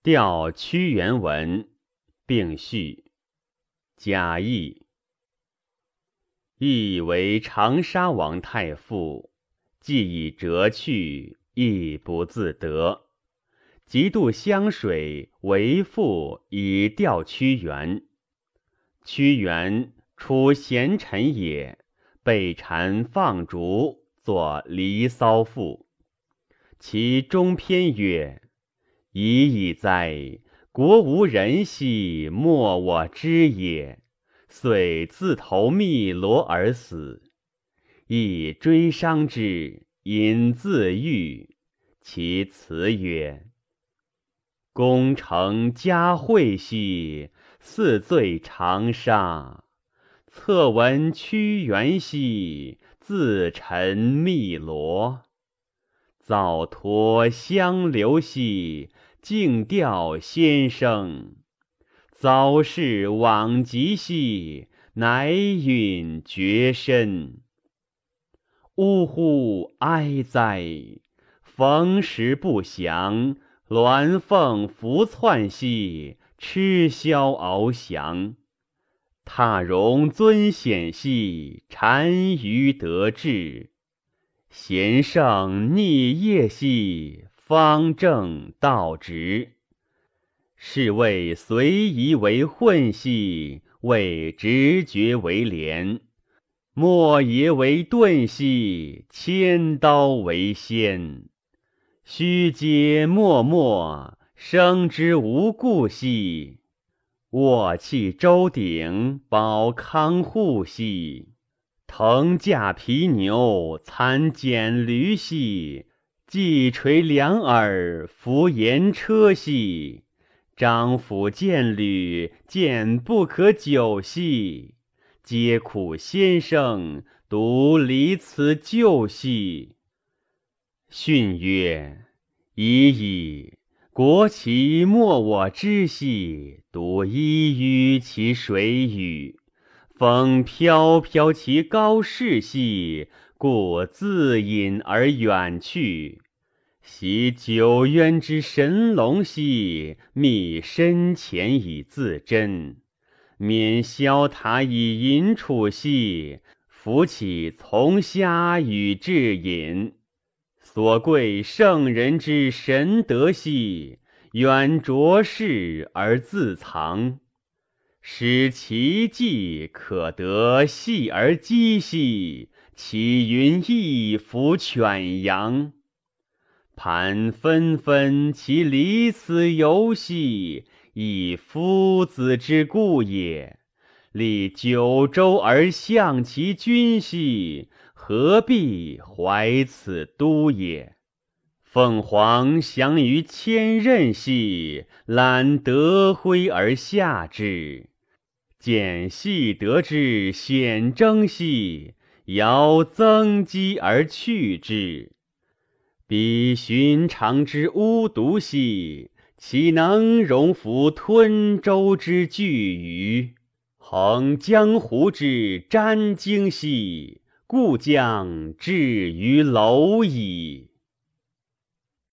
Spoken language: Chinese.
调屈原文，并序。贾谊，亦为长沙王太傅，既已折去，亦不自得。极度湘水，为父以调屈原。屈原出贤臣也，被谗放逐，作《离骚》赋。其中篇曰。已矣哉！国无人兮，莫我知也。遂自投汨罗而死。亦追伤之，引自愈。其辞曰：“功成嘉惠兮，似醉长沙。侧闻屈原兮，自沉汨罗。早托相留兮。”静调先生，早逝往极兮，乃允绝身。呜呼哀哉！逢时不祥，鸾凤伏窜兮，鸱枭翱翔。踏荣尊显兮，单于得志。贤圣逆业兮。方正道直，是谓随仪为混兮，谓直觉为廉，莫邪为钝兮，千刀为先。虚皆默默，生之无故兮。卧气周鼎，保康护兮。腾驾皮牛，参蹇驴兮。既垂两耳，扶言车兮；张府见履，见不可久兮。皆苦先生，独离此旧兮。训曰：已矣，国其莫我知兮，独依于其水与。风飘飘其高士兮。故自隐而远去，昔九渊之神龙兮，觅深潜以自珍；免萧塔以隐处兮，扶起从虾与至隐。所贵圣人之神德兮，远卓世而自藏。使其迹可得细而积兮。其云翳伏犬羊，盘纷纷其离此游兮，以夫子之故也。立九州而向其君兮，何必怀此都也？凤凰翔于千仞兮，揽德辉而下之。见细得之显征兮。遥增积而去之，彼寻常之巫毒兮，岂能容服吞舟之巨鱼？横江湖之瞻鲸兮，故将至于蝼蚁。